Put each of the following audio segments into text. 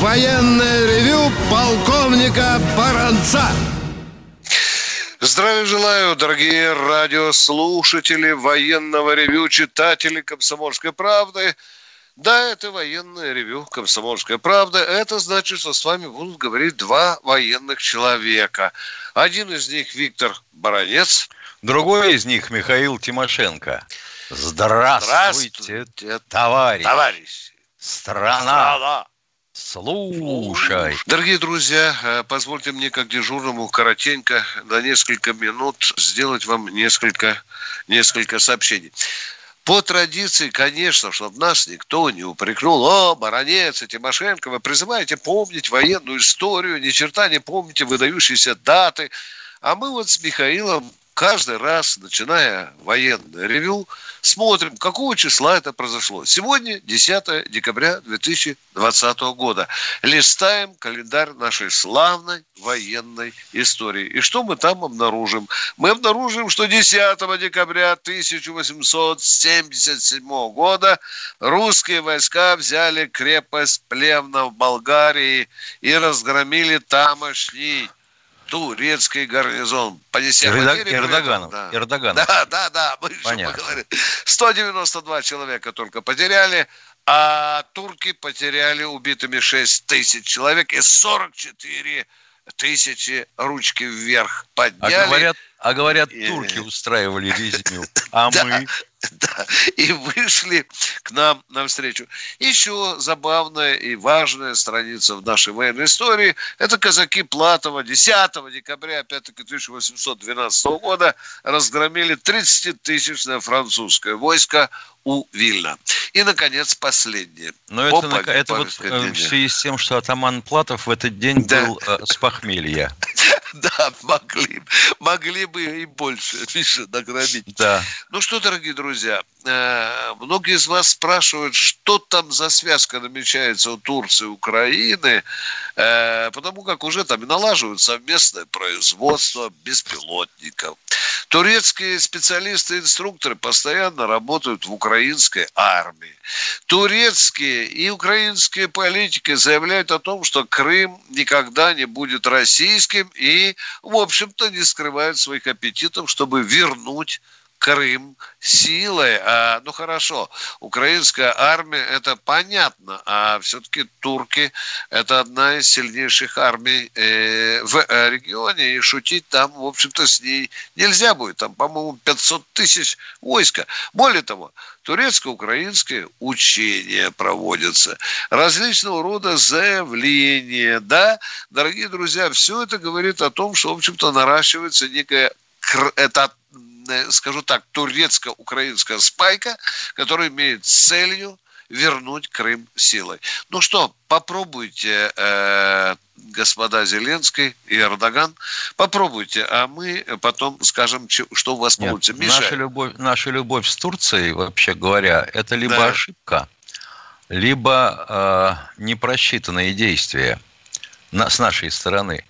военное ревю полковника Баранца. Здравия желаю, дорогие радиослушатели военного ревю, читатели «Комсомольской правды». Да, это военное ревю «Комсомольская правда». Это значит, что с вами будут говорить два военных человека. Один из них Виктор Баранец. Другой из них Михаил Тимошенко. Здравствуйте, Здравствуйте, товарищ. товарищ. Страна. Страна. Слушай. Дорогие друзья, э, позвольте мне как дежурному коротенько на несколько минут сделать вам несколько, несколько сообщений. По традиции, конечно, чтобы нас никто не упрекнул, о, Баранец и Тимошенко, вы призываете помнить военную историю, ни черта не помните выдающиеся даты. А мы вот с Михаилом каждый раз, начиная военное ревю, смотрим, какого числа это произошло. Сегодня 10 декабря 2020 года. Листаем календарь нашей славной военной истории. И что мы там обнаружим? Мы обнаружим, что 10 декабря 1877 года русские войска взяли крепость Плевна в Болгарии и разгромили тамошний турецкий гарнизон. Понеся Эрда- потери, Эрдоганов. да. Эрдоганов. Да, да, да, мы еще Понятно. поговорим. 192 человека только потеряли, а турки потеряли убитыми 6 тысяч человек и 44 тысячи ручки вверх А подняли. говорят, а говорят, турки устраивали резню. А мы? Да, и вышли к нам навстречу. Еще забавная и важная страница в нашей военной истории – это казаки Платова 10 декабря, опять-таки, 1812 года разгромили 30-тысячное французское войско у Вильна. И, наконец, последнее. Но это, Опа, это вот э, в связи с тем, что атаман Платов в этот день Да. был э, с похмелья. Да, могли, могли бы и больше, Миша, нагромить. Да. Ну что, дорогие друзья, э, многие из вас спрашивают, что там за связка намечается у Турции и Украины, э, потому как уже там налаживают совместное производство беспилотников. Турецкие специалисты инструкторы постоянно работают в украинской армии. Турецкие и украинские политики заявляют о том, что Крым никогда не будет российским и, в общем-то, не скрывают своих аппетитов, чтобы вернуть Крым силой. А, ну хорошо, украинская армия это понятно, а все-таки турки это одна из сильнейших армий э, в э, регионе, и шутить там, в общем-то, с ней нельзя будет. Там, по-моему, 500 тысяч войска. Более того, турецко-украинские учения проводятся, различного рода заявления, да, дорогие друзья, все это говорит о том, что, в общем-то, наращивается некая это, скажу так, турецко-украинская спайка, которая имеет целью вернуть Крым силой. Ну что, попробуйте, э, господа Зеленский и Эрдоган, попробуйте, а мы потом скажем, что у вас Нет, получится. Миша, наша, любовь, наша любовь с Турцией, вообще говоря, это либо Да. ошибка, либо э, непросчитанные действия на- с нашей стороны.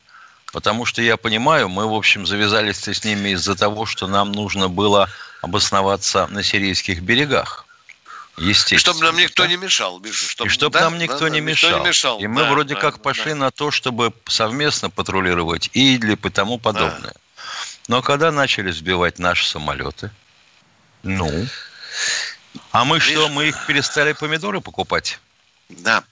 Потому что я понимаю, мы, в общем, завязались с ними из-за того, что нам нужно было обосноваться на сирийских берегах. Естественно. чтобы нам никто да? не мешал, Миша. Чтоб, И чтобы да, нам никто, да, не, да, мешал. мешал. И мы Да, вроде да, как да, пошли да. на то, чтобы совместно патрулировать Идлиб и тому подобное. Но когда начали сбивать наши самолеты, ну, а мы что, Видишь? мы их перестали помидоры покупать? Да.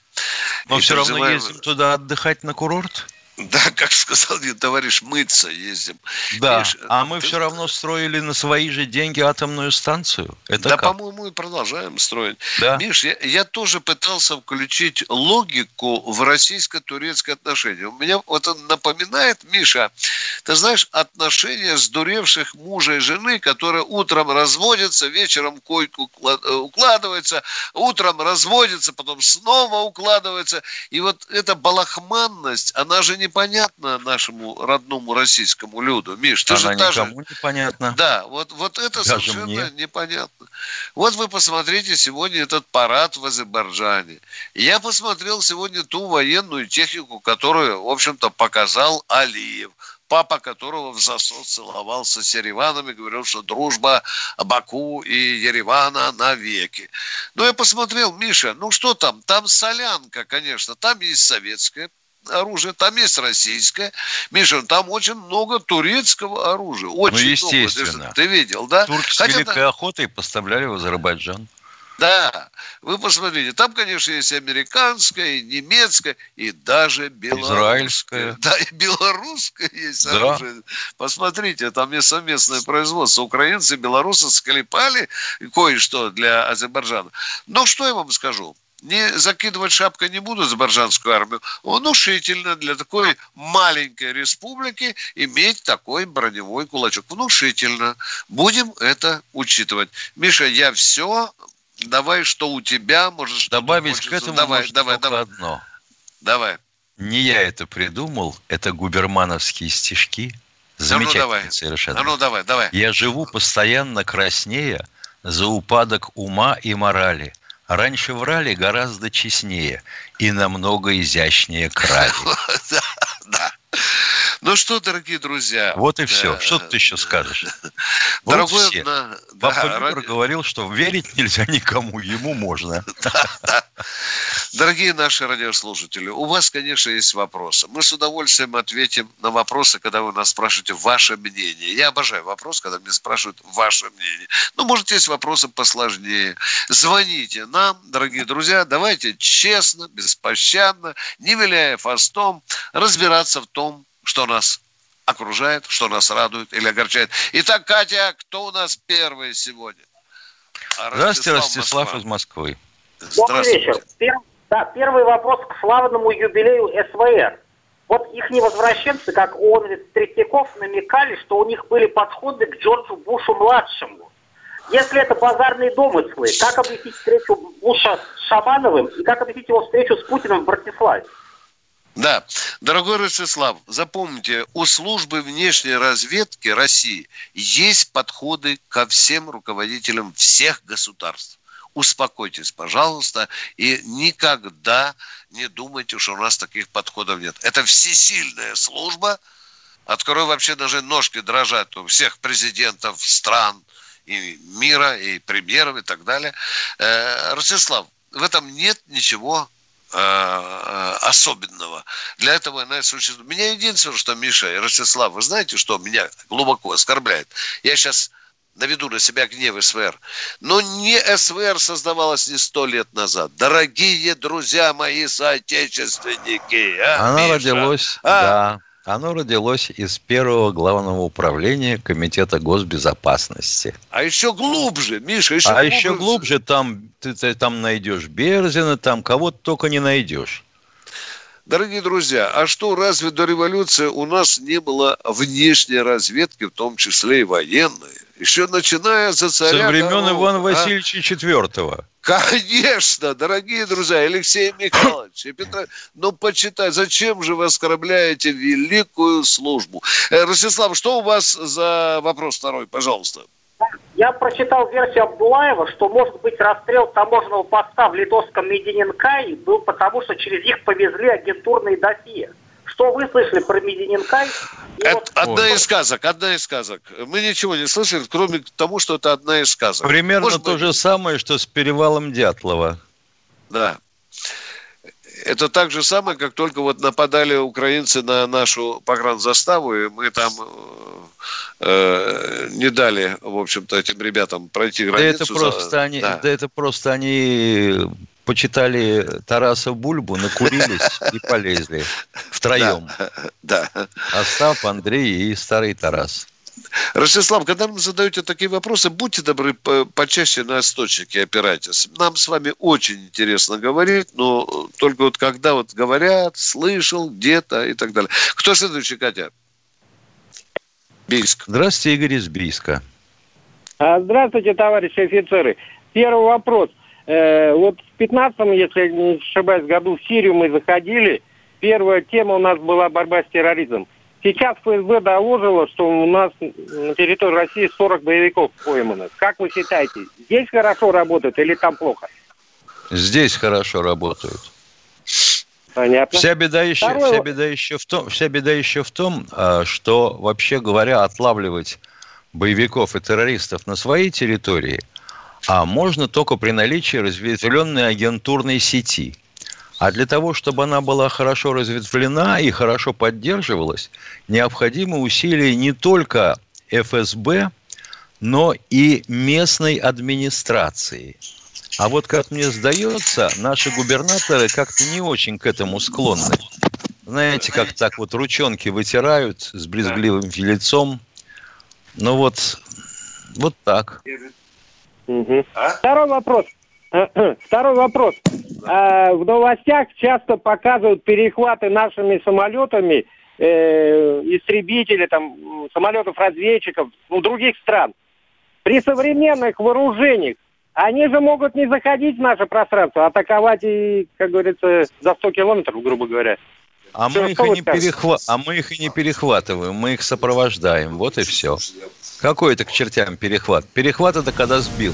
Но И все равно призываем- ездим туда отдыхать на курорт? Да, как сказал один товарищ, мыться ездим. Да, Видишь, а мы ты- все равно строили на свои же деньги атомную станцию. Это да, по-моему, и продолжаем строить. Да. Миш, я, я тоже пытался включить логику в российско-турецкое отношение. У меня вот он напоминает, Миша, ты знаешь, отношения сдуревших мужа и жены, которые утром разводятся, вечером койку э, укладываются, утром разводятся, потом снова укладываются. И вот эта балахманность, она же не непонятна нашему родному российскому люду. Миш, ты Она же никому даже... непонятно. Да, вот, вот это Даже совершенно мне. непонятно. Вот вы посмотрите сегодня этот парад в Азербайджане. Я посмотрел сегодня ту военную технику, которую, в общем-то, показал Алиев папа которого в засос целовался с Ереваном и говорил, что дружба Баку и Еревана навеки. Ну, я посмотрел, Миша, ну что там? Там солянка, конечно, там есть советское оружие, там есть российское. Миша, там очень много турецкого оружия. Очень Ну, много. естественно. Ты, ты видел, да? Турки с Хотя великой там- охотой поставляли в Азербайджан. Да, вы посмотрите, там, конечно, есть американское, и немецкое, и даже белорусское. Израильское. Да, и белорусское есть Да. оружие. Посмотрите, там есть совместное производство. Украинцы и белорусы склепали кое-что для Азербайджана. Но что я вам скажу? Не закидывать шапкой не буду азербайджанскую армию. Внушительно для такой маленькой республики иметь такой броневой кулачок. Внушительно. Будем это учитывать. Миша, я все. Давай, что у тебя, может, что Добавить к этому давай, можно давай, только давай, одно. давай. Не я это придумал, это губермановские стишки. Замечательные давай. совершенно. А ну давай, давай. Я живу постоянно краснее за упадок ума и морали. Раньше врали гораздо честнее и намного изящнее крали. Да, да. Ну что, дорогие друзья. Вот и все. э, Что ты еще скажешь? Вот Дорогой, все. на- да, Папа Любер ради- говорил, что верить нельзя никому, ему можно. Дорогие наши радиослушатели, у вас, конечно, есть вопросы. Мы с удовольствием ответим на вопросы, когда вы нас спрашиваете ваше мнение. Я обожаю вопрос, когда мне спрашивают ваше мнение. Ну, может, есть вопросы посложнее. Звоните нам, дорогие друзья. Давайте честно, беспощадно, не виляя фастом, разбираться в том, что нас окружает, что нас радует или огорчает. Итак, Катя, кто у нас первый сегодня? А, Здравствуйте, Ростислав Москва. из Москвы. Добрый вечер. Да, первый вопрос к славному юбилею СВР. Вот их невозвращенцы, как ООН Третьяков, намекали, что у них были подходы к Джорджу Бушу-младшему. Если это базарные домыслы, как объяснить встречу Буша с Шабановым и как объяснить его встречу с Путиным в Братиславе? Да, дорогой Ростислав, запомните, у службы внешней разведки России есть подходы ко всем руководителям всех государств. Успокойтесь, пожалуйста, и никогда не думайте, что у нас таких подходов нет. Это всесильная служба, от которой вообще даже ножки дрожат у всех президентов стран и мира, и премьеров, и так далее. Э, Ростислав, в этом нет ничего э, особенного. Для этого она существует. Меня единственное, что Миша и Ростислав, вы знаете, что меня глубоко оскорбляет? Я сейчас наведу на себя гнев СВР. Но не СВР создавалась не сто лет назад. Дорогие друзья мои соотечественники. а, Оно Миша? родилось, А? да, оно родилось из первого главного управления Комитета госбезопасности. А еще глубже, Миша, еще а глубже. еще глубже там ты, ты там найдешь Берзина, там кого только не найдешь. Дорогие друзья, а что, разве до революции у нас не было внешней разведки, в том числе и военной? Еще начиная за царя... Со времен Корова, Ивана а? Васильевича IV. Конечно, дорогие друзья, Алексей Михайлович и Петра, ну почитай, зачем же вы оскорбляете великую службу? Э, Ростислав, что у вас за вопрос второй, пожалуйста? Я прочитал версию Абдулаева, что, может быть, расстрел таможенного поста в литовском Медининкай был потому, что через них повезли агентурные досье. Что вы слышали про Медининкай? И Это вот- одна из сказок, одна из сказок. Мы ничего не слышали, кроме того, что это одна из сказок. Примерно Может то быть, же самое, что с перевалом Дятлова. Да. Это так же самое, как только вот нападали украинцы на нашу погранзаставу, и мы там э, э, не дали, в общем-то, этим ребятам пройти Да границу. это за- просто они, Да. да это просто они почитали Тараса Бульбу, накурились и полезли втроем. Да. Остап, Андрей и старый Тарас. Ростислав, когда вы задаете такие вопросы, будьте добры, по- почаще на источники опирайтесь. Нам с вами очень интересно говорить, но только вот когда вот говорят, слышал где-то и так далее. Кто следующий, Катя? Бийск. Здравствуйте, Игорь из Бийска. А, Здравствуйте, товарищи офицеры. Первый вопрос. Э, вот в 15 если я не ошибаюсь, году в Сирию мы заходили, Первая тема у нас была борьба с терроризмом. Сейчас ФСБ доложило, что у нас на территории России 40 боевиков поймано. Как вы считаете, здесь хорошо работают или там плохо? Здесь хорошо работают. Понятно. Вся беда еще, Второй- вся беда еще в том, вся беда еще в том, а, что вообще говоря, отлавливать боевиков и террористов на своей территории, а можно только при наличии разветвленной агентурной сети. А для того, чтобы она была хорошо разветвлена и хорошо поддерживалась, необходимы усилия не только ФСБ, но и местной администрации. А вот, как мне сдается, наши губернаторы как-то не очень к этому склонны. Знаете, как так вот ручонки вытирают с брезгливым лицом. Ну вот, вот так. Мгм. Второй вопрос. Второй вопрос. А, в новостях часто показывают перехваты нашими самолетами э, истребителей, там, самолетов-разведчиков ну, других стран. При современных вооружениях они же могут не заходить в наше пространство, а атаковать и, как говорится, за 100 километров, грубо говоря. А мы, их и не перехва... а мы их и не перехватываем, мы их сопровождаем. Вот и все. Какой это к чертям перехват? Перехват это когда сбил.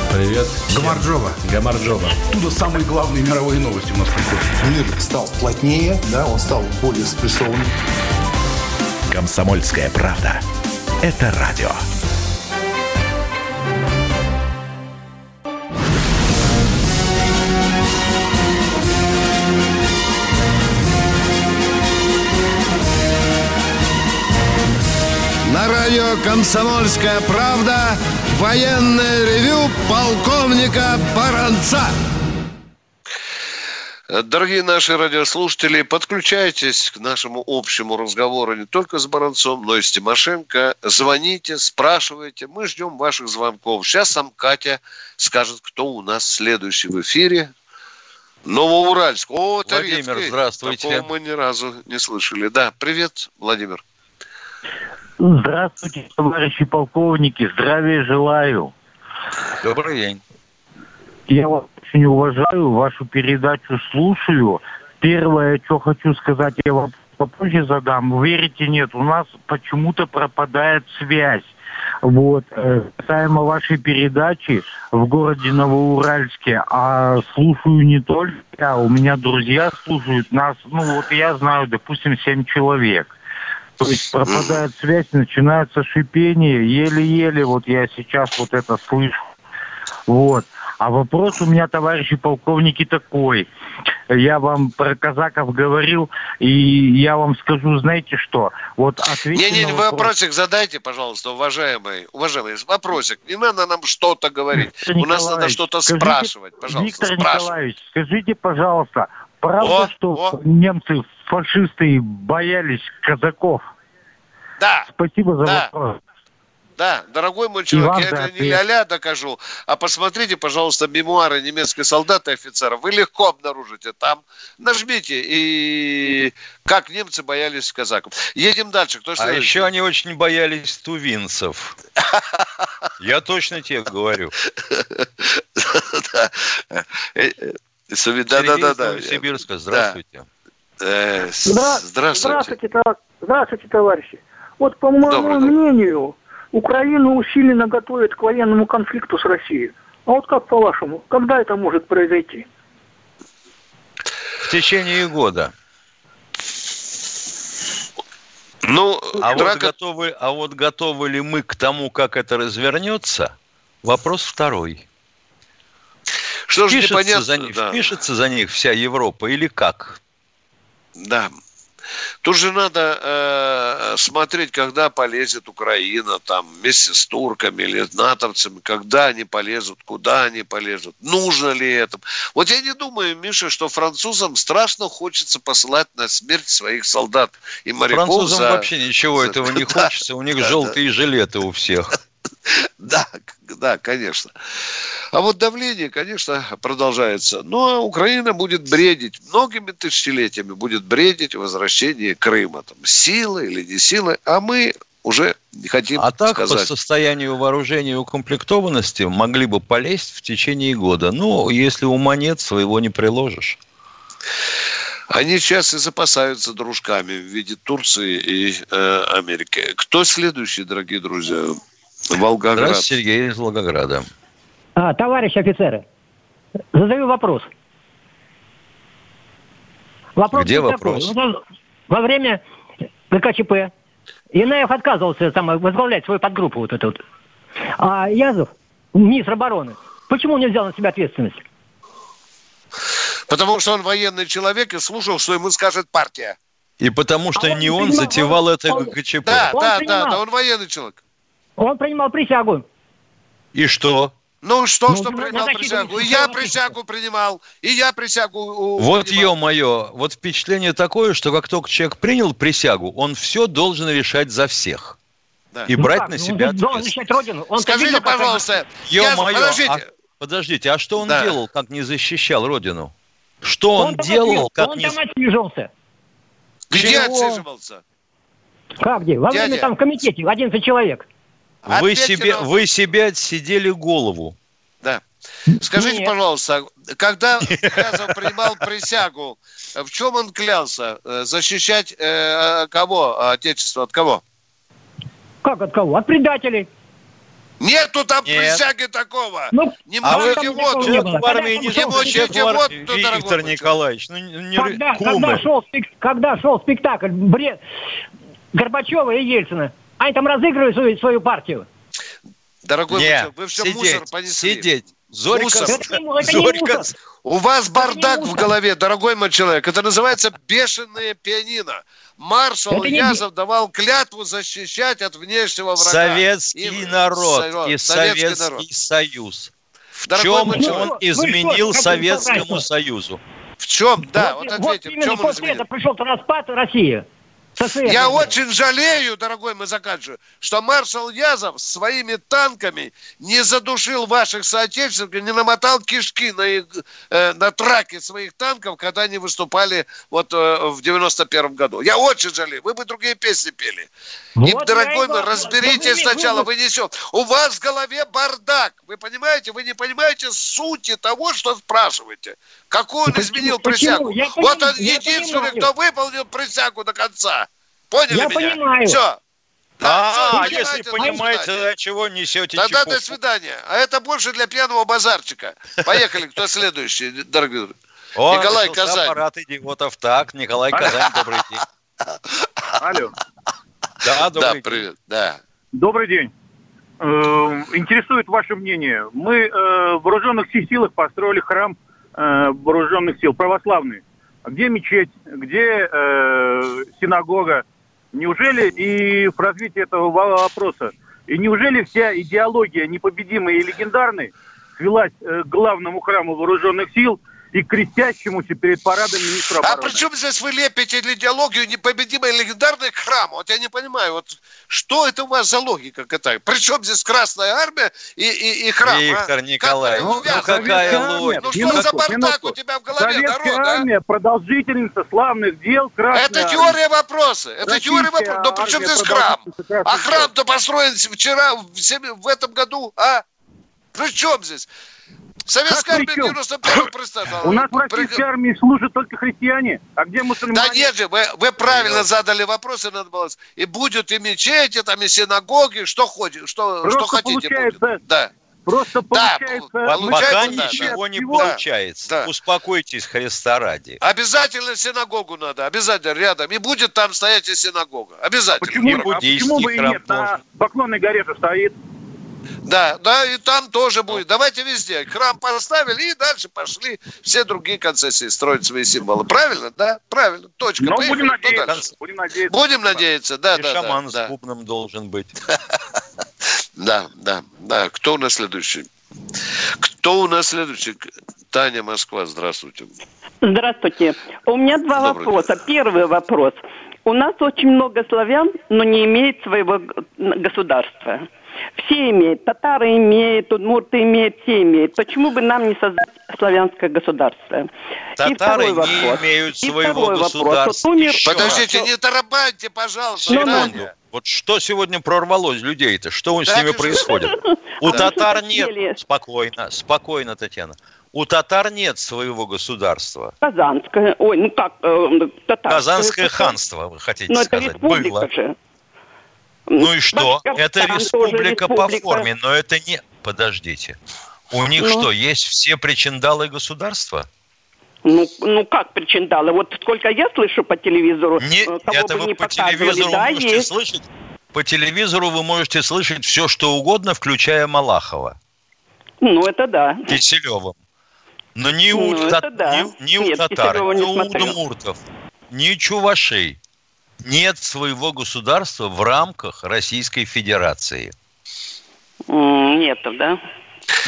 Привет. всем. Гамарджоба. Гамарджоба. Оттуда самые главные мировые новости у нас приходят. Мир стал плотнее, да, он стал более спрессованным. Комсомольская правда. Это радио. На радио «Комсомольская правда» военное ревю полковника Баранца. Дорогие наши радиослушатели, подключайтесь к нашему общему разговору не только с Баранцом, но и с Тимошенко. Звоните, спрашивайте. Мы ждем ваших звонков. Сейчас сам Катя скажет, кто у нас следующий в эфире. Новоуральск. О, Владимир, редкий. здравствуйте. Такого мы ни разу не слышали. Да, привет, Владимир. Здравствуйте, товарищи полковники, здравия желаю. Добрый день. Я вас очень уважаю, вашу передачу слушаю. Первое, что хочу сказать, я вам попозже задам. Верите, нет, у нас почему-то пропадает связь. Вот, э, касаемо вашей передачи в городе Новоуральске, а слушаю не только я, у меня друзья слушают нас, ну вот я знаю, допустим, семь человек. То есть пропадает связь, начинается шипение, еле-еле, вот я сейчас вот это слышу. Вот. А вопрос у меня, товарищи полковники, такой. Я вам про казаков говорил, и я вам скажу, знаете что? Вот ответьте Не-не, на вы вопрос. вопросик задайте, пожалуйста, уважаемый. Уважаемый, вопросик. Не надо нам что-то говорить. Виктор У нас надо что-то скажите, спрашивать. Пожалуйста, Виктор спрашивайте. Николаевич, скажите, пожалуйста, правда, О, что о. немцы, фашисты боялись казаков? Да, Спасибо за Да. вопрос. да, дорогой мой человек, вам я за это не ля-ля докажу, а посмотрите, пожалуйста, мемуары немецких солдат и офицеров. Вы легко обнаружите там. Нажмите, и как немцы боялись казаков. Едем дальше. Кто А следующий? еще они очень боялись тувинцев. Я точно тебе говорю. Да. Э, э, Суми- Да, да, да, да. Сибирска, здравствуйте. Э, с- Здра- Здравствуйте. Здравствуйте, товар- здравствуйте, товарищи. Вот по моему Добрый мнению, Украину усиленно готовят к военному конфликту с Россией. А вот как по-вашему, когда это может произойти? В течение года. Ну, А вот, драка... готовы, а вот готовы ли мы к тому, как это развернется, вопрос второй. Что же непонятно? за, них, да. впишется за них вся Европа или как? Да. Тут же надо э, смотреть, когда полезет Украина, там, вместе с турками или натовцами, когда они полезут, куда они полезут, нужно ли это. Вот я не думаю, Миша, что французам страшно хочется посылать на смерть своих солдат и моряков. Французам за... вообще ничего этого не хочется, у них желтые жилеты у всех. Да, да, конечно. А вот давление, конечно, продолжается. Но Украина будет бредить, многими тысячелетиями будет бредить возвращение Крыма. Там, силы или не силы. А мы уже не хотим а так, сказать. по состоянию вооружения и укомплектованности могли бы полезть в течение года. Ну, если ума нет, своего не приложишь. Они сейчас и запасаются дружками в виде Турции и э, Америки. Кто следующий, дорогие друзья? Волгоград. Здравствуйте, Сергей из Волгограда. А, товарищ офицеры, задаю вопрос. Вопрос Где вопрос? Такой. Во время ГКЧП Инаев отказывался там, возглавлять свою подгруппу вот эту вот. А Язов, министр обороны, почему не взял на себя ответственность? Потому что он военный человек и слушал, что ему скажет партия. И потому что а не он, он затевал он, это ГКЧП. Да, да, да, да, он военный человек. Он принимал присягу. И что? Ну что, ну, что принимал присягу? И я присягу принимал, и я присягу Вот ё-моё, вот впечатление такое, что как только человек принял присягу, он все должен решать за всех. Да. И ну брать как? на ну, себя он ответственность. Родину. Он Скажите, видел, пожалуйста, ё-моё, подождите. А, подождите, а что он да. делал, как не защищал Родину? Что он, он делал, как он не... Он там отсиживался. Где Чего? отсиживался? Как где? Во Дядя. время там в комитете 11 человек. Вы себе, вы себе отсидели голову. Да. Скажите, Нет. пожалуйста, когда Язов принимал присягу, в чем он клялся? Э, защищать э, кого? Отечество от кого? Как от кого? От предателей. Нету там Нет. присяги такого. Ну, не а мочите воду. Не, в армии не, не мочите воду, Виктор Николаевич. Ну, не, когда, когда, шел, когда шел спектакль бред Горбачева и Ельцина, они там разыгрывают свою, свою партию. Дорогой Нет, вы все сидеть, мусор понесли. Сидеть. Зорька, мусор. Это, Зорька. У вас бардак в голове, дорогой мой человек. Это называется бешеное пианино. Маршал это Язов не... давал клятву защищать от внешнего врага. Советский и, народ со... и Советский, Советский народ. Союз. В дорогой чем он изменил что, Советскому Союзу? В чем? Да, вот, вот ответим. Вот в чем он изменил? Это пришел распад России. Я очень жалею, дорогой мой заканчиваю, что маршал Язов своими танками не задушил ваших соотечественников, не намотал кишки на, их, э, на траке своих танков, когда они выступали вот э, в 91 году. Я очень жалею. Вы бы другие песни пели. Вот И, дорогой мой, разберитесь сначала, вы несете. У вас в голове бардак. Вы понимаете? Вы не понимаете сути того, что спрашиваете. Какую он изменил присягу? Вот он единственный, кто выполнил присягу до конца. Поняли я меня? Понимаю. Все. Да, а, все, если понимаете, до чего несете Тогда чепуху. до свидания. А это больше для пьяного базарчика. Поехали, кто следующий, дорогой О, Николай Казань. аппарат идиотов. Так, Николай Казань, добрый день. Алло. Да, добрый да, привет. Да. Добрый день. Э, интересует ваше мнение. Мы э, в вооруженных силах построили храм э, вооруженных сил, православный. Где мечеть, где синагога? Неужели и в развитии этого вопроса, и неужели вся идеология непобедимой и легендарной свелась к главному храму вооруженных сил – и крестящемуся перед парадом министра обороны. А при чем здесь вы лепите идеологию непобедимой легендарной к храму? Вот я не понимаю, вот что это у вас за логика какая? При чем здесь Красная Армия и, и, и храм? Виктор а? Николаевич, ну, ну какая логика? Ну что минутку, за бардак минутку. у тебя в голове, Советская народ, армия, а? продолжительница славных дел Красная Это теория вопроса, это Российская теория вопроса. Но при чем здесь храм? А храм-то построен вчера, в, в этом году, а? При чем здесь? Советская армия 91 представила. У нас в российской армии служат только христиане. А где мусульмане? Да нет же, вы, вы правильно задали вопрос, и надо было... И будет и мечети, там, и синагоги, что, ходит, что, что хотите будет. Да. Просто получается... Да, получается Пока да, ничего да. не получается. Да. Успокойтесь, Христа ради. Обязательно синагогу надо, обязательно рядом. И будет там стоять и синагога. Обязательно. Почему, а почему бы и нет? На Поклонной горе же стоит. Да, да, и там тоже будет. Давайте везде. Храм поставили и дальше пошли все другие концессии строить свои символы. Правильно, да? Правильно. Точка. Ну, Поехали. будем Кто надеяться. дальше? Будем надеяться. Будем надеяться, да, И да, шаман да, с да. бубном должен быть. Да, да, да. Кто у нас следующий? Кто у нас следующий? Таня, Москва, здравствуйте. Здравствуйте. У меня два Добрый вопроса. Первый вопрос. У нас очень много славян, но не имеет своего государства. Все имеют. Татары имеют, удмурты имеют, все имеют. Почему бы нам не создать славянское государство? И Татары второй не вопрос. имеют своего государства. Вот умер- Подождите, не тарабаньте, пожалуйста, Ну, ну. Таня. Вот что сегодня прорвалось людей-то? Что с Так ними происходит? У татар нет... Спокойно, спокойно, Татьяна. У татар нет своего государства. Казанское. Ой, ну как, э, татарское. Казанское ханство, вы хотите Но это сказать, республика было. же. Ну и что? Это тоже республика по республика. форме, но это не... Подождите. У них Ну. что, есть все причиндалы государства? Ну, ну как причиндалы? Вот сколько я слышу по телевизору, Не, э, кого это бы вы не по телевизору да, можете есть. слышать. По телевизору вы можете слышать все, что угодно, включая Малахова, Ну, это да. Киселева. Но ни у, Ну, та- это да. ни, ни у Нет, татар, ни у удмуртов, ни чувашей нет своего государства в рамках Российской Федерации. Нету, да?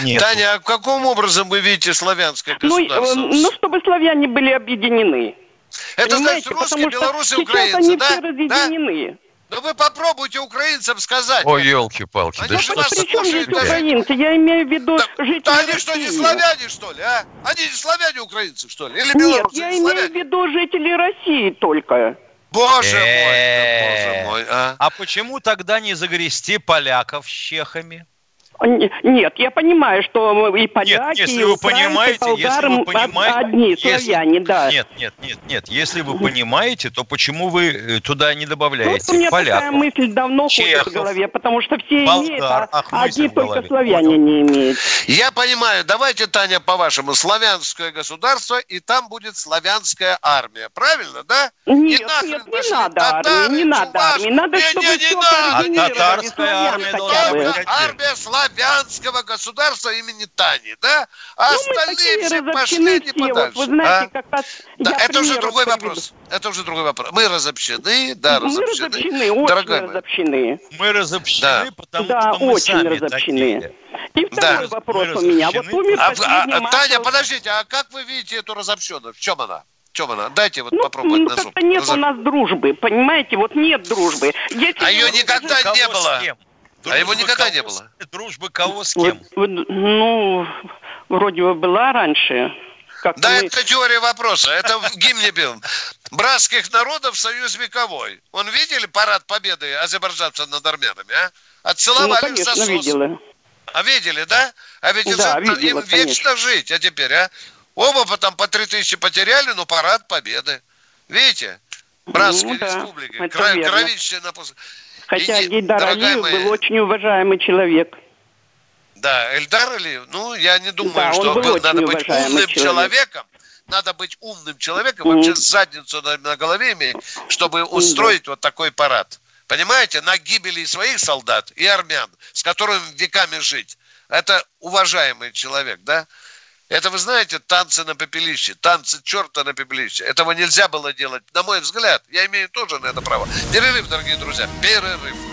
Нет. Таня, а каким образом вы видите славянское Ну, э, государство? ну, чтобы славяне были объединены. Это значит Понимаете? русские, Потому что белорусы, украинцы, они да? все Да? разъединены. Ну вы попробуйте украинцам сказать. Ой, елки-палки, Они да что При чем здесь да? украинцы? Я имею в виду жители Да они что, не России. славяне, что ли, а? Они не славяне украинцы, что ли? Или Нет, белорусы, я не имею в виду жителей России только. Боже мой, боже мой, а? А почему тогда не загрести поляков с чехами? Нет, я понимаю, что и поляки, если и вы украинцы, понимаете, если болгары вы м, понимаете, одни, если- славяне, да. Нет, нет, нет, нет. Если вы понимаете, то почему вы э, туда не Вот добавляете у меня такая поляков? мысль давно чехов, ходит в голове, потому что все болгар. имеют, а одни только славяне не имеют. Я понимаю, давайте, Таня, по-вашему, славянское государство, и там будет славянская армия, правильно, да? Нет, И нахрен нет, не надо татары, армии, не надо армии. Надо, Не, чтобы не, не все А Только отдельно. армия славянского государства имени Тани, да? А Ну, мы остальные все разобщены пошли не все. Вот подальше. вы знаете, а? как раз Да, я это уже другой приведу. вопрос. Это уже другой вопрос. Мы разобщены, да, Мы разобщены. разобщены, очень Дорогая разобщены. Мы разобщены, Да. потому Да, что мы очень сами разобщены. такие. И второй Да. вопрос Мы у меня. Вот умер А, а, маршал. Таня, подождите, а как вы видите эту разобщенность? В чем она? В чем она? Дайте вот Ну, попробовать ну, на зуб. как-то нет Разоб- у нас дружбы, понимаете? Вот нет дружбы. Если А ее никогда не с было. Кем? А его никогда кого не с- было. Дружбы кого с кем? вот, ну, вроде бы была раньше. Как Да, мы... это теория вопроса. Это в гимне был. Братских народов союз вековой. Он видели парад победы азербайджанцев над армянами, а? Ну, Отцеловали в конечно, видела. А видели, да? А ведь Да, это- видела, им вечно жить, а теперь, а? Оба потом по три тысячи потеряли, но парад победы. Видите? Братские Ну да, республики. это Кра- верно. Кровищие напуск- Хотя И не- Гейдар Алиев моя, был очень уважаемый человек. Да, Эльдар Алиев, ну, я не думаю, Да, он что был был- надо быть умным человек. человеком. Надо быть умным человеком, Мгм. вообще задницу на, на голове иметь, чтобы устроить вот такой парад. Понимаете, на гибели своих солдат и армян, с которыми веками жить. Это уважаемый человек, да? Это, вы знаете, танцы на пепелище, танцы черта на пепелище. Этого нельзя было делать, на мой взгляд. Я имею тоже на это право. Перерыв, дорогие друзья, перерыв.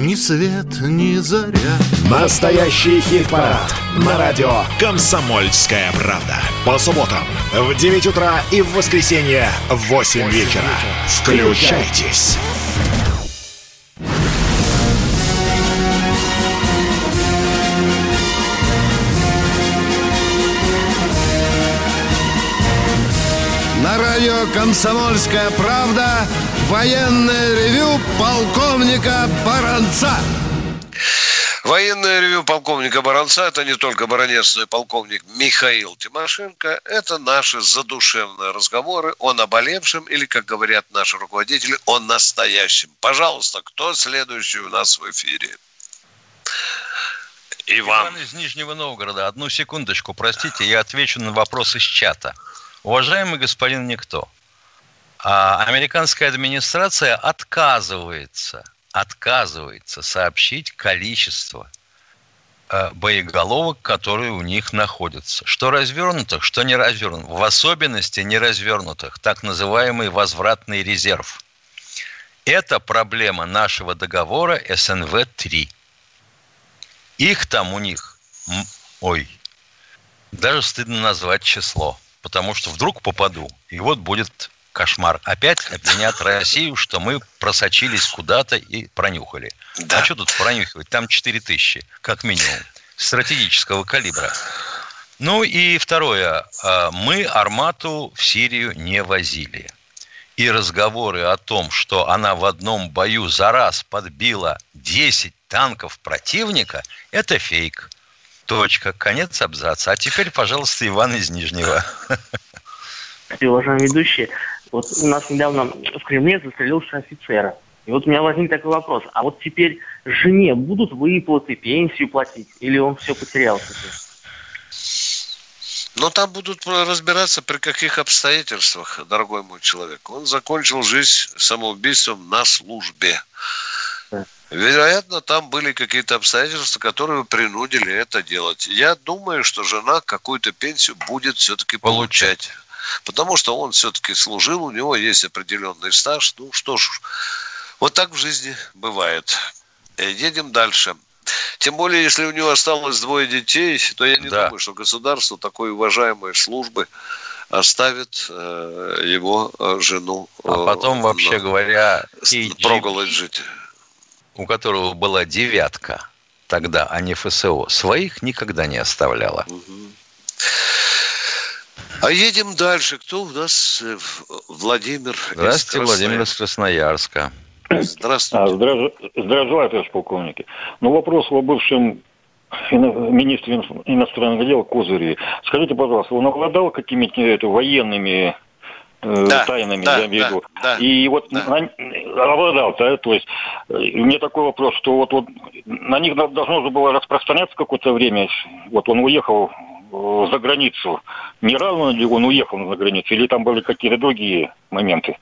ни свет, ни заря. Настоящий хит-парад на радио «Комсомольская правда». По субботам в 9 утра и в воскресенье в 8 вечера. Включайтесь. На радио «Комсомольская правда» военное ревю полковника Баранца. Военное ревю полковника Баранца – это не только баронец, но и полковник Михаил Тимошенко. Это наши задушевные разговоры о наболевшем или, как говорят наши руководители, о настоящем. Пожалуйста, кто следующий у нас в эфире? Иван. Иван из Нижнего Новгорода. Одну секундочку, простите, я отвечу на вопрос из чата. Уважаемый господин Никто, американская администрация отказывается, отказывается сообщить количество э, боеголовок, которые у них находятся. Что развернутых, что не развернутых. В особенности не развернутых. Так называемый возвратный резерв. Это проблема нашего договора СНВ-3. Их там у них, ой, даже стыдно назвать число, потому что вдруг попаду, и вот будет кошмар. Опять обвинят Россию, что мы просочились куда-то и пронюхали. Да. А что тут пронюхивать? Там 4 тысячи, как минимум, стратегического калибра. Ну и второе. А, мы армату в Сирию не возили. И разговоры о том, что она в одном бою за раз подбила 10 танков противника – это фейк. Точка. Конец абзаца. А теперь, пожалуйста, Иван из Нижнего. Уважаемые ведущие, вот у нас недавно в Кремле застрелился офицера. И вот у меня возник такой вопрос. А вот теперь жене будут выплаты, пенсию платить? Или он все потерял? Но там будут разбираться, при каких обстоятельствах, дорогой мой человек. Он закончил жизнь самоубийством на службе. Вероятно, там были какие-то обстоятельства, которые принудили это делать. Я думаю, что жена какую-то пенсию будет все-таки получать. Потому что он все-таки служил, у него есть определенный стаж. Ну что ж, вот так в жизни бывает. Едем дальше. Тем более, если у него осталось двое детей, то я не да. думаю, что государство такой уважаемой службы оставит э, его э, жену. А потом, э, вообще говоря, проголодь жить у которого была девятка тогда, а не ФСО, своих никогда не оставляла. А едем дальше. Кто у нас? Э, Владимир Здравствуйте, Владимир из Красноярска. Здравствуйте. А, здравия, здравия товарищ полковники. Ну, вопрос о бывшем министре иностранных дел Козыре. Скажите, пожалуйста, он обладал какими-то военными Э, да, тайнами, да, я имею в виду. Да, и вот да. на, обладал, да, то есть э, у меня такой вопрос, что вот, вот на них должно же было распространяться какое-то время, вот он уехал э, за границу, не рано ли он уехал за границу, или там были какие-то другие моменты?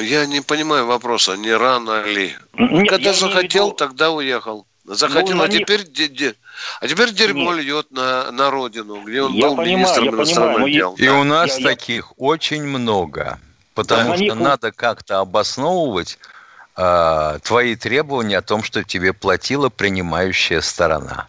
Я не понимаю вопроса, не рано ли. Нет, Когда захотел, виду... тогда уехал. Захотел, ну, а, теперь, них... а теперь дерьмо Нет. льет на, на родину, где он я был понимаю, министром иностранных дел. И да. у нас я, таких я... очень много. Потому да, что них... надо как-то обосновывать э, твои требования о том, что тебе платила принимающая сторона.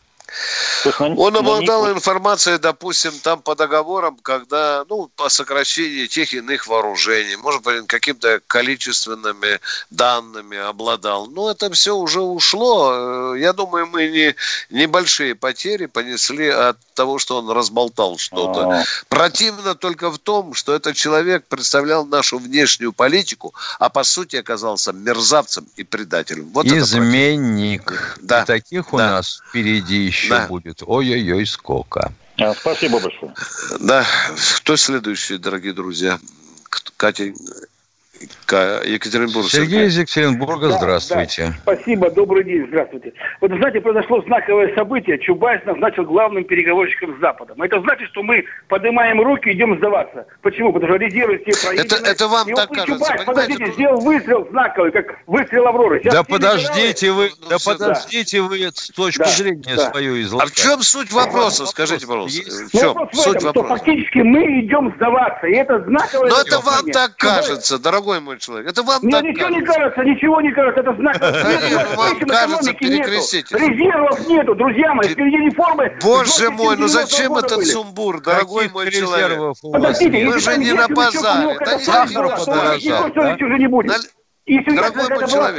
Он обладал информацией, допустим, там по договорам, когда, ну, по сокращению тех иных вооружений, может быть, каким-то количественными данными обладал. Но это все уже ушло. Э, я думаю, мы не небольшие потери понесли от того, что он разболтал что-то. А-а-а. Противно только в том, что этот человек представлял нашу внешнюю политику, а по сути оказался мерзавцем и предателем. Вот Изменник. Да. И таких у да. нас впереди еще да. будет. Ой-ой-ой, сколько. А, спасибо большое. Да. Кто следующий, дорогие друзья? Катя Екатеринбург. Сергей из Екатеринбурга, да, здравствуйте. Да. Спасибо, добрый день, здравствуйте. Вот, знаете, произошло знаковое событие. Чубайса назначили главным переговорщиком с Западом. Это значит, что мы поднимаем руки и идем сдаваться. Почему? Потому что резервы все проедены. Это, это вам и так кажется. Чубайс, подождите, сделал выстрел знаковый, как выстрел Авроры. Сейчас да подождите вы, ну, да подождите да. вы с точки да, зрения да. свою изложить. А в чем суть вопроса, скажите, пожалуйста? В чем вопрос в суть этом, вопроса? Что фактически мы идем сдаваться, и это знаковое... Но это вам так кажется, дорогой мой человек. Это вам Мне так ничего кажется. не кажется, ничего не кажется. Это знак. Вам кажется, перекрестите. Резервов нету, друзья мои. Впереди реформы. Боже мой, ну зачем этот сумбур, дорогой мой человек? Подождите, вы же не на базаре. Да не подорожал. уже не будет. Если Дорогой мой человек,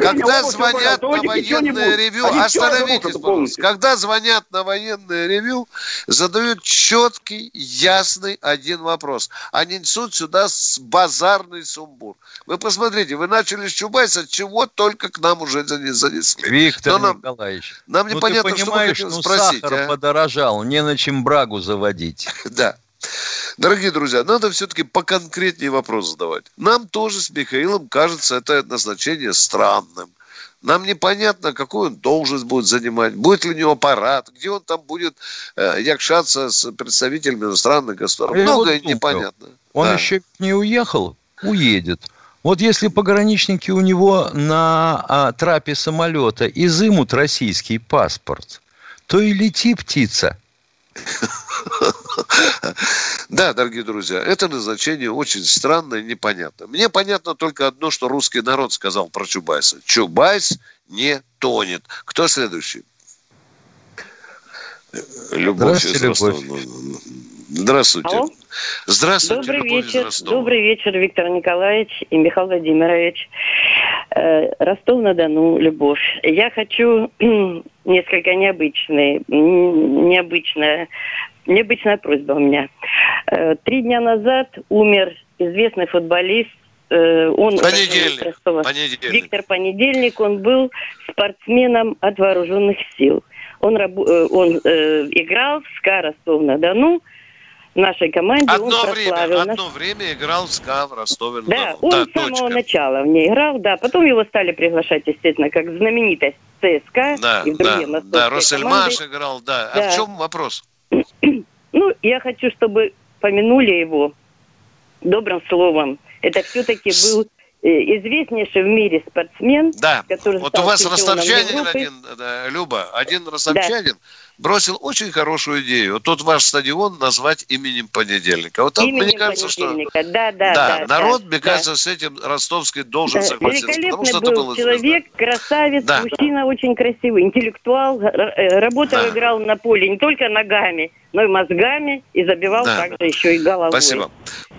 когда опыт звонят на военное ревю, остановитесь, пожалуйста. Когда звонят на военное ревю, задают четкий, ясный один вопрос. Они несут сюда с- базарный сумбур. Вы посмотрите, вы начали с Чубайса, чего только к нам уже зане- занесли. Виктор Но нам- Николаевич, нам ну непонятно, ты что вы понимаешь, ну спросить, сахар а? подорожал, не на чем брагу заводить. Да. Дорогие друзья, надо все-таки поконкретнее вопрос задавать. Нам тоже с Михаилом кажется это назначение странным. Нам непонятно, какую он должность будет занимать, будет ли у него аппарат, где он там будет э, якшаться с представителями иностранных государств. А я Многое вот непонятно. Он Да. еще не уехал, уедет. Вот если пограничники у него на а, трапе самолета изымут российский паспорт, то и лети птица. Да, дорогие друзья, это назначение очень странное и непонятно. Мне понятно только одно, что русский народ сказал про Чубайса. Чубайс не тонет. Кто следующий? Любовь Здравствуйте, из Любовь. Здравствуйте. Алло. Здравствуйте, Добрый Любовь вечер. Добрый вечер, Виктор Николаевич и Михаил Владимирович. Э, Ростов-на-Дону, Любовь. Я хочу несколько необычный, необычная, необычная просьба у меня. Э, Три дня назад умер известный футболист. э, Он Понедельник. Понедельник. Виктор Понедельник, он был спортсменом от вооруженных сил. Он, он э, играл в СКА Ростов-на-Дону. В нашей команде он Одно время, прославил нас. одно время играл в СКА в ростове на Да, он с самого начала в ней играл, да. Потом его стали приглашать, естественно, как знаменитость ЦСКА Да, и в да, да, Россельмаш играл, да. А Да. в чем вопрос? Ну, я хочу, чтобы помянули его добрым словом. Это все-таки был э, известнейший в мире спортсмен, Да, который Вот у вас ростовчанин Европы. один, да, Люба, один ростовчанин бросил очень хорошую идею. Вот Тот ваш стадион назвать именем понедельника. Вот там, Именем мне кажется, что... понедельника. Да, да, да. народ, да, мне да. кажется, с этим ростовский должен Да, согласиться, Великолепный что был было человек, красавец, Да. мужчина очень красивый, интеллектуал, э, работал, Да. играл на поле не только ногами, но и мозгами, и забивал Да. также еще и головой. Спасибо.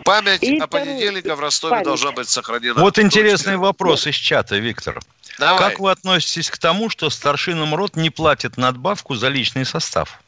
Память И о понедельнике в Ростове память. должна быть сохранена. Вот интересный вопрос из чата, Виктор. Давай. Как вы относитесь к тому, что старшинам рот не платят надбавку за личный состав?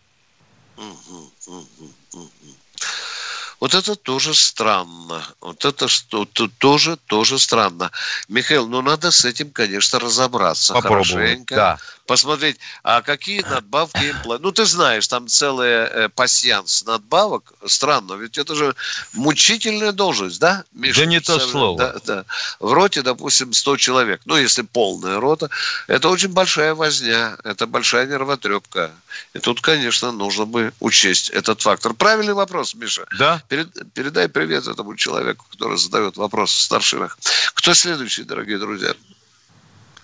Вот это тоже странно. Вот это что то, тоже, тоже странно. Михаил, ну надо с этим, конечно, разобраться Попробовать, хорошенько. да. Посмотреть, а какие надбавки им платят. Ну, ты знаешь, там целый э, пассианс надбавок. Странно, ведь это же мучительная должность, да, Миша? Да не то слово. Да, да. В роте, допустим, 100 человек. Ну, если полная рота, это очень большая возня, это большая нервотрепка. И тут, конечно, нужно бы учесть этот фактор. Правильный вопрос, Миша. Да. Перед- передай привет этому человеку, который задает вопрос в старшинах. Кто следующий, дорогие друзья?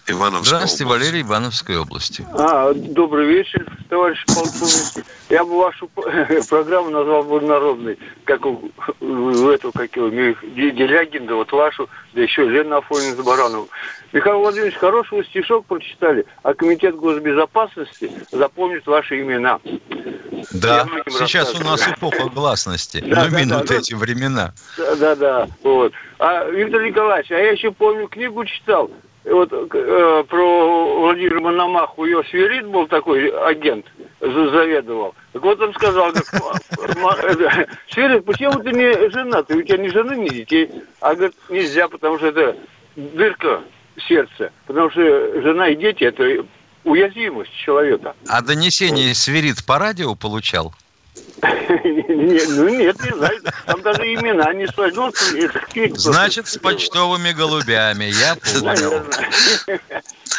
Ивановская Здравствуйте, область. Валерий Ивановской области. А, добрый вечер, товарищ полковник. Я бы вашу программу назвал бы народной, как у, у этого, как его, Делягин, да вот вашу, да еще Лена Афонина Забаранова. Михаил Владимирович, хороший стишок прочитали, а Комитет госбезопасности запомнит ваши имена. Да, сейчас у нас эпоха гласности. Да, ну, минут да. эти времена. Да, да, да, вот. А Виктор Николаевич, а я еще помню, книгу читал, вот э, про Владимира Мономаху, ее свирит был такой агент, за- заведовал. Так вот он сказал, это, Свирид, почему ты не женат? У тебя ни жены, ни детей. А говорит, нельзя, потому что это дырка в сердце. Потому что жена и дети – это уязвимость человека. А донесение свирит по радио получал? Не- Ну нет, не знаю. Там даже имена не. Ну, просто. Значит, с почтовыми голубями. Я понял.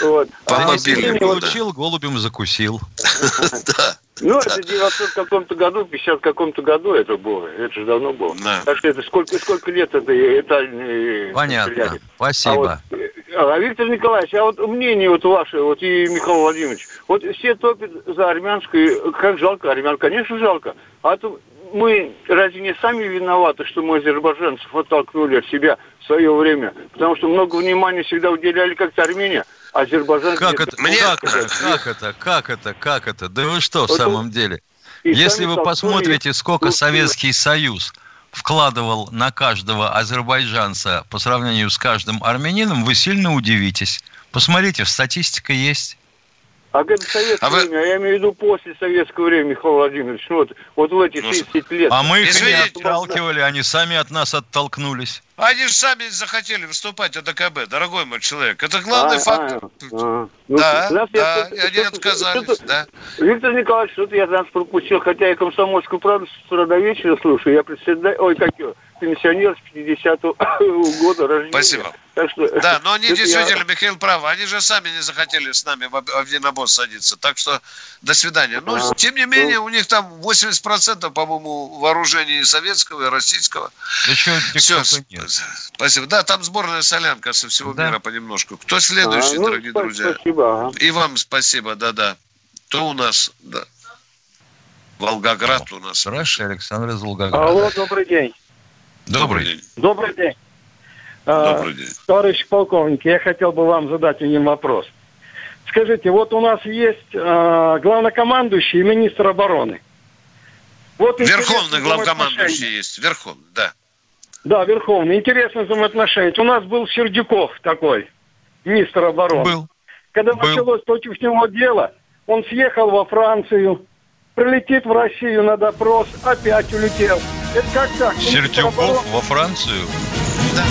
Вот. По А вот- получил, голубем закусил. Ну, это в 900 каком-то году, в 50 каком-то году это было. Это же давно было. Так что это сколько, сколько лет это этальные Понятно. Спасибо. А, вот, э, а, Виктор Николаевич, а вот мнение вот ваше, вот и Михаил Владимирович, вот все топят за армянской, как жалко армян, конечно жалко. А то мы разве не сами виноваты, что мы азербайджанцев оттолкнули от себя в свое время? Потому что много внимания всегда уделяли как-то Армения, а Азербайджан... Как это, как это, как это, как это, как это? Да вы что в Вот самом деле? и Если вы посмотрите, сколько Советский Союз вкладывал на каждого азербайджанца по сравнению с каждым армянином, вы сильно удивитесь. Посмотрите, статистика есть. А как советское а время, вы... я имею в виду после советского времени, Михаил Владимирович, вот, вот в эти 30 лет. А мы их не отталкивали, они сами от нас оттолкнулись. Они же сами захотели выступать от ДКБ, дорогой мой человек. Это главный а, фактор. А, а. Ну, да, да, да, и они отказались, да. Виктор Николаевич, что-то я нас пропустил, хотя я комсомольскую правду с утра до вечера слушаю. Я председатель, ой, как его, пенсионер с 50-го года рождения. Спасибо. Так что, да, но они действительно, я... Михаил, прав, они же сами не захотели с нами в обоз садиться. Так что до свидания. Но, а, тем не менее, ну... у них там 80%, по-моему, вооружений советского и российского. Да что, Все, нет. спасибо. Да, там сборная солянка со всего да? мира понемножку. Кто следующий, а, ну, дорогие спасибо, друзья? Спасибо. Ага. И вам спасибо, да-да. Кто у нас? Да. Волгоград у нас. Здравствуйте, Александр из Волгограда. Алло, добрый день. Добрый день. Добрый день. Добрый день. А, товарищ полковник, я хотел бы вам задать один вопрос. Скажите, вот у нас есть э, главнокомандующий и министр обороны. Вот Верховный главкомандующий есть, Верховный, да. Да, Верховный. Интересно взаимоотношения. У нас был Сердюков такой, министр обороны. Был. Когда был. началось против него дело, он съехал во Францию, прилетит в Россию на допрос, опять улетел. Это как так? Сердюков во Францию? Да.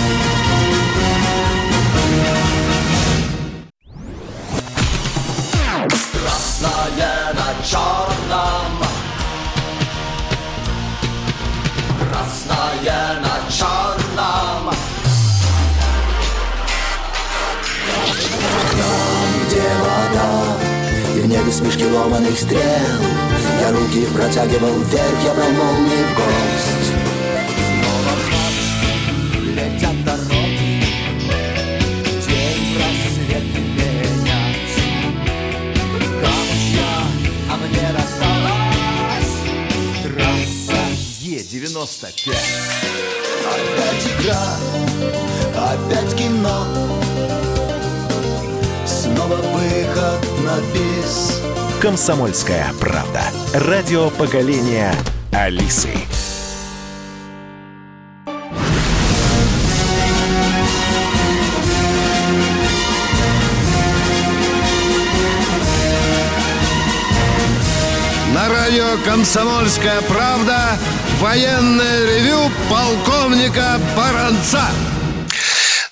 Красное на черном Красное на черном Там, где вода И в небе смешки ломаных стрел я руки протягивал вверх, я брал молнии в гость. Снова летят дороги День рассвет менять Камушья, а мне рассталась. Трасса Е-95 Опять игра, опять кино. Снова выход на бис «Комсомольская правда». Радио поколения Алисы. На радио «Комсомольская правда» военное ревю полковника Баранца.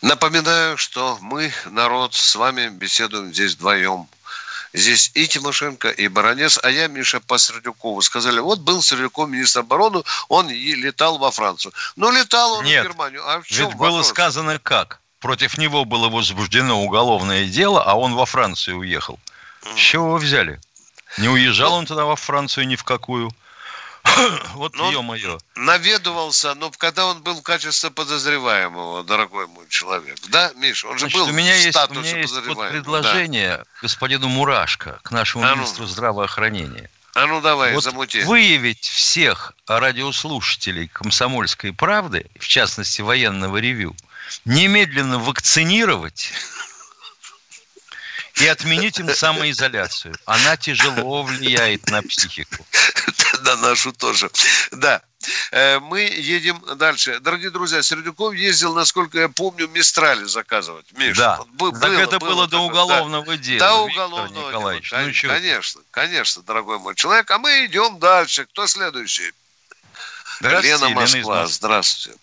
Напоминаю, что мы, народ, с вами беседуем здесь вдвоем – Здесь и Тимошенко, и Баранец, а я Миша по Сердюкову. Сказали, вот был Сердюков министр обороны, он и летал во Францию. Но летал он Нет, в Германию. А в чем ведь вопрос? было сказано как? Против него было возбуждено уголовное дело, а он во Францию уехал. С чего вы взяли? Не уезжал он тогда во Францию ни в какую. Вот ну, ё-моё. Наведывался, но когда он был в качестве подозреваемого, дорогой мой человек. Да, Миша, он Значит, же был у меня в есть, у меня есть вот предложение да. господину Мурашко, к нашему а ну. министру здравоохранения. А ну давай, вот замути. Выявить всех радиослушателей «Комсомольской правды», в частности военного ревю, немедленно вакцинировать и отменить им самоизоляцию. Она тяжело влияет на психику. На нашу тоже. Да. Э, мы едем дальше. Дорогие друзья, Сердюков ездил, насколько я помню, Мистрали заказывать. Миша, да. Было, так это было, было до уголовного да. дела. До уголовного дела. Ну, конечно, конечно, дорогой мой человек. А мы идем дальше. Кто следующий? Лена Москва. Лена Здравствуйте.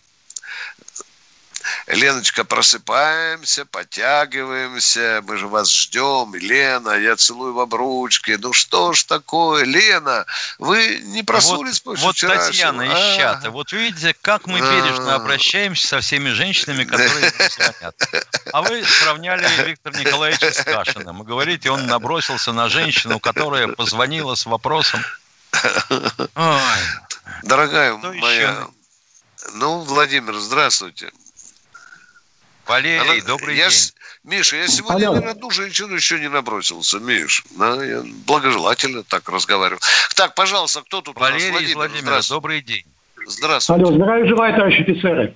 Леночка, просыпаемся, подтягиваемся, мы же вас ждем. Лена, я целую в обручки. Ну что ж такое, Лена, вы не проснулись вот, Вот Татьяна из а. чата. Вот видите, как мы бережно а. обращаемся со всеми женщинами, которые звонят. А вы сравняли Виктора Николаевича с Кашиным. И говорите, он набросился на женщину, которая позвонила с вопросом. Ой. Дорогая моя, ну, Владимир, здравствуйте. Валерий, Она, добрый я день. С... Миша, я сегодня Алло. ни на одну женщину еще не набросился, Миш. Да, я благожелательно так разговариваю. Так, пожалуйста, кто тут Валерий у нас? Владимир, Владимир, добрый день. Здравствуйте. Алло, здравия желаю, товарищи офицеры.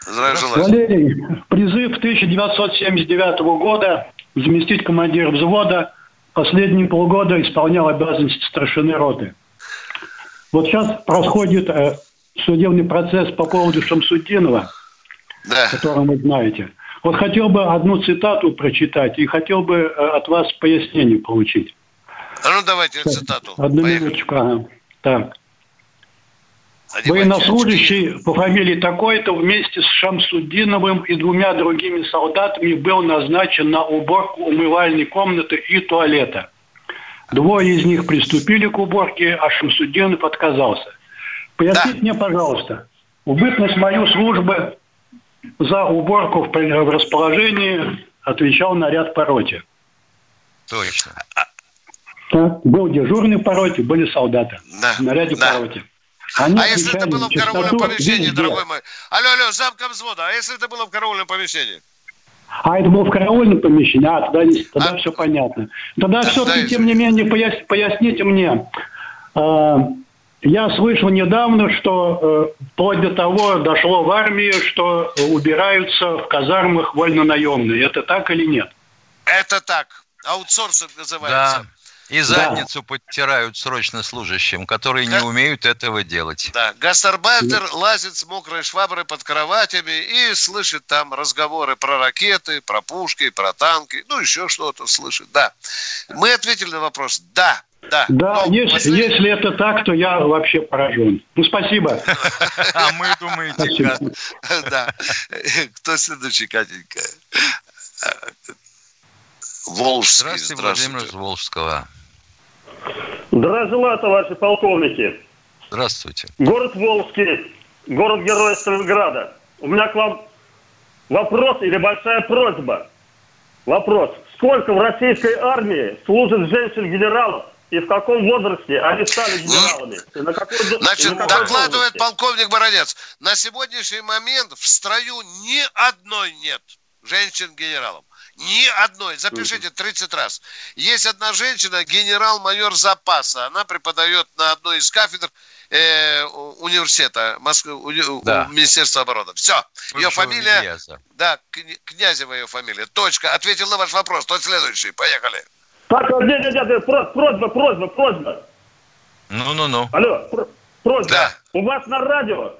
Здравия желаю. Валерий, призыв 1979 года, заместить командира взвода, последние полгода исполнял обязанности старшины роты. Вот сейчас происходит э, судебный процесс по поводу Шамсудинова, да. который вы знаете. Вот хотел бы одну цитату прочитать и хотел бы э, от вас пояснение получить. А ну давайте цитату. Одну Поехали. минуточку. Ага. Так. Одевайте Военнослужащий по фамилии такой-то вместе с Шамсудиновым и двумя другими солдатами был назначен на уборку умывальной комнаты и туалета. Двое из них приступили к уборке, а Шамсудинов отказался. Поясните мне, пожалуйста, в бытность мою службы за уборку в расположении отвечал наряд по роте. Точно. Так, Был дежурный по роте, были солдаты Да, в наряде да. по роте. Они а если это было в караульном помещении, везде. дорогой мой? Алло, алло, замка взвода, а если это было в караульном помещении? А это было в караульном помещении? А, тогда, тогда все понятно. Тогда все-таки, тем не менее, пояс- поясните мне. Э, я слышал недавно, что э, вплоть до того дошло в армии, что убираются в казармах вольно-наемные. Это так или нет? Это так. Аутсорсинг называется. Да. И задницу подтирают срочно служащим, которые не умеют этого делать. Да, гастарбайтер лазит с мокрой шваброй под кроватями и слышит там разговоры про ракеты, про пушки, про танки, ну еще что-то слышит. Да. Мы ответили на вопрос. Да, да. Да, Но если, послед- если это так, то я вообще поражен. Ну, спасибо. А мы думаете, как? Да. Кто следующий, Катенька? Волжский, Здравствуйте, здравствуйте. Владимир из Волжского. Желаю, товарищи полковники. Здравствуйте. Город Волжский, город-герой Сталинграда. У меня к вам вопрос или большая просьба. Вопрос. Сколько в российской армии служит женщин-генералов и в каком возрасте они стали генералами? И на какой, Значит, на какой докладывает должности? полковник Баранец. На сегодняшний момент в строю ни одной нет женщин-генералов. Ни одной. Запишите 30 раз. Есть одна женщина, генерал-майор запаса. Она преподает на одной из кафедр э, университета Москвы, уни- Да. Министерства обороны. Все. Ее фамилия... Да, Кня- Князева ее фамилия. Точка. Ответил на ваш вопрос. Тот следующий. Поехали. Так, нет, нет, нет, про- просьба, просьба, просьба. Ну-ну-ну. Алло, пр- просьба. У вас на радио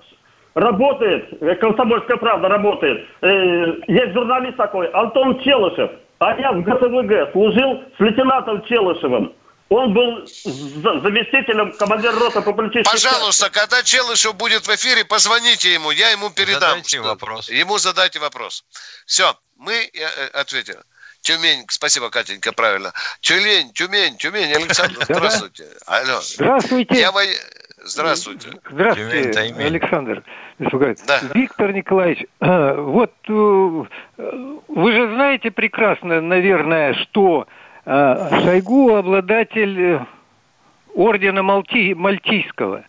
работает, э, «Комсомольская правда» работает, э, есть журналист такой, Антон Челышев. А я в ГТВГ служил с лейтенантом Челышевым. Он был за- заместителем командира роты по политической Пожалуйста, когда Челышев будет в эфире, позвоните ему, я ему передам. Задайте вопрос. Ему задайте вопрос. Все, мы э, э, ответили. Тюмень, спасибо, Катенька, правильно. Тюмень, Тюмень, Тюмень, Александр, здравствуйте. Алло. Здравствуйте. Я во- Здравствуйте. Здравствуйте, Тюмень. Александр. Беспокоит. Виктор Николаевич, вот э, вы же знаете прекрасно, наверное, что э, Шойгу обладатель э, ордена Малти, Мальтийского.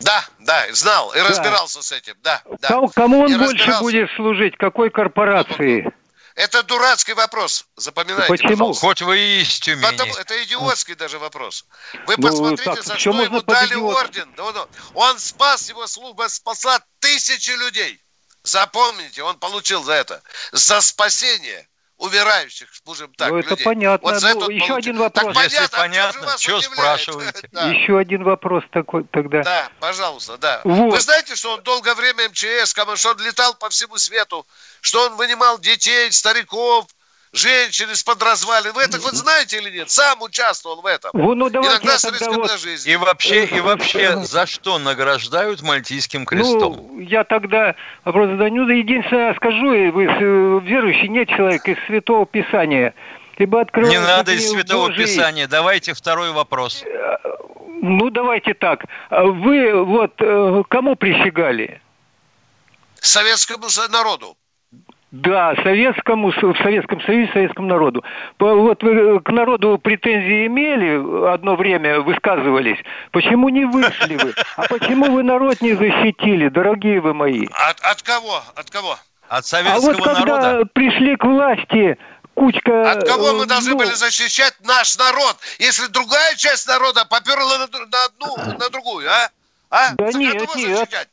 Да, да, знал и Да. разбирался с этим, да, да. Кому- он И больше разбирался. будет служить? Какой корпорации? Это дурацкий вопрос, запоминайте, Почему? пожалуйста. Хоть вы и из Тюмени. Потому- это идиотский даже вопрос. Вы Ну, посмотрите, так, за что ему дали идиотом? орден. Да он, он спас, его служба спасла тысячи людей. Запомните, он получил за это. За спасение умирающих, скажем так, ну, это людей. понятно. Вот за это Ну, еще получил. один Так вопрос. понятно, Если понятно, вас чё удивляет? спрашиваете? Да. Еще один вопрос такой тогда. Да, пожалуйста, да. Вот. Вы знаете, что он долгое время МЧС, что он летал по всему свету, что он вынимал детей, стариков, женщин из-под развалин. Вы это хоть знаете или нет? Сам участвовал в этом. Ну, ну, давайте Иногда с риском вот- для жизни. И вообще, и вообще, за что награждают Мальтийским крестом? Ну, я тогда вопрос задаю. Ну, единственное, скажу, и вы э, верующий, нет человека из Святого Писания. Ибо открывает Не надо из Святого Божий. Писания. Давайте второй вопрос. Ну, давайте так. А Вы вот э, кому присягали? Советскому народу. Да, советскому, в Советском Союзе, советскому народу. По- Вот вы к народу претензии имели, одно время высказывались. Почему не вышли вы? А почему вы народ не защитили, дорогие вы мои? От, от кого? От кого? От А советского вот когда народа? пришли к власти, кучка... От кого мы э, должны ну, были защищать наш народ, если другая часть народа поперла на, на одну, на другую, а? А? Да За нет, кого нет. защищать?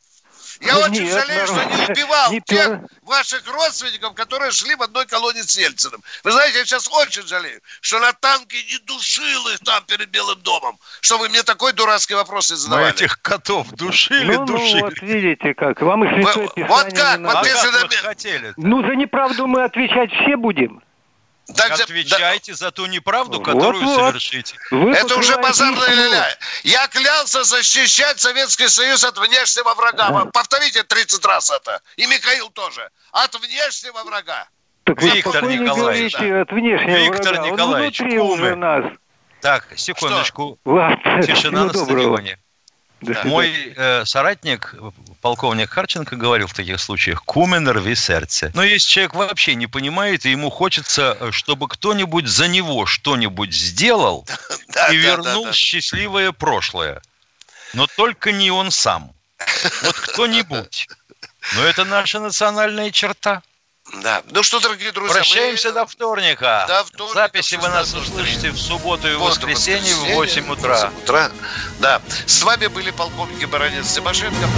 Я Нет, очень жалею, что не убивал Не тех пер- ваших родственников, которые шли в одной колонии с Ельциным. Вы знаете, я сейчас очень жалею, что на танке не душил их там перед Белым домом, что вы мне такой дурацкий вопрос Мы задавали. этих котов душили, Ну, ну, душили. вот видите как. Вам и Вы- святое вот как? Вот если вы хотели Ну, за неправду мы отвечать все будем. Так Отвечайте за ту неправду, которую вот. совершите. Вы Это уже базарная истину. ля Я клялся защищать Советский Союз от внешнего врага. Повторите 30 раз это. И Михаил тоже. От внешнего врага. Так вы Виктор спокойно Николаевич, говорите от внешнего Виктор врага. Он Николаевич, внутри кумы. уже нас. Так, секундочку. Ладно, Тишина всего на доброго. стадионе. Мой э, соратник, полковник Харченко, говорил в таких случаях, кумен рви сердце. Но если человек вообще не понимает, и ему хочется, э, чтобы кто-нибудь за него что-нибудь сделал Да, и да, вернул да, да. счастливое прошлое. Но только не он сам. Вот кто-нибудь. Но это наша национальная черта. Да. Ну что, дорогие друзья, Прощаемся мы... до вторника. До вторника, Записи вы нас 16:03. услышите в субботу и в воскресенье в 8 утра. 8 утра. Да. С вами были полковники Баранец Тимошенко.